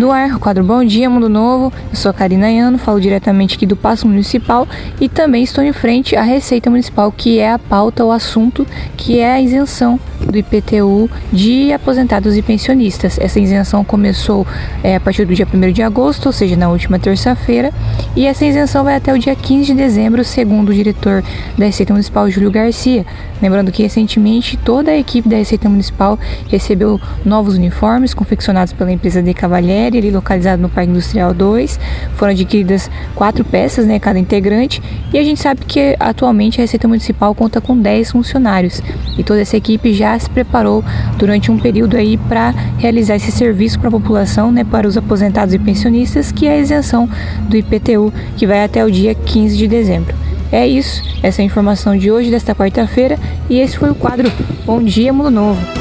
No ar, o quadro Bom Dia Mundo Novo. Eu sou a Karina Ayano, falo diretamente aqui do Passo Municipal e também estou em frente à Receita Municipal, que é a pauta, o assunto, que é a isenção do IPTU de aposentados e pensionistas. Essa isenção começou é, a partir do dia 1 de agosto, ou seja, na última terça-feira, e essa isenção vai até o dia 15 de dezembro, segundo o diretor da Receita Municipal, Júlio Garcia. Lembrando que recentemente toda a equipe da Receita Municipal recebeu novos uniformes confeccionados pela empresa De Cavalieri ele localizado no Parque Industrial 2. Foram adquiridas quatro peças, né, cada integrante, e a gente sabe que atualmente a Receita Municipal conta com 10 funcionários. E toda essa equipe já se preparou durante um período aí para realizar esse serviço para a população, né, para os aposentados e pensionistas, que é a isenção do IPTU, que vai até o dia 15 de dezembro. É isso, essa é a informação de hoje, desta quarta-feira, e esse foi o quadro Bom Dia Mundo Novo.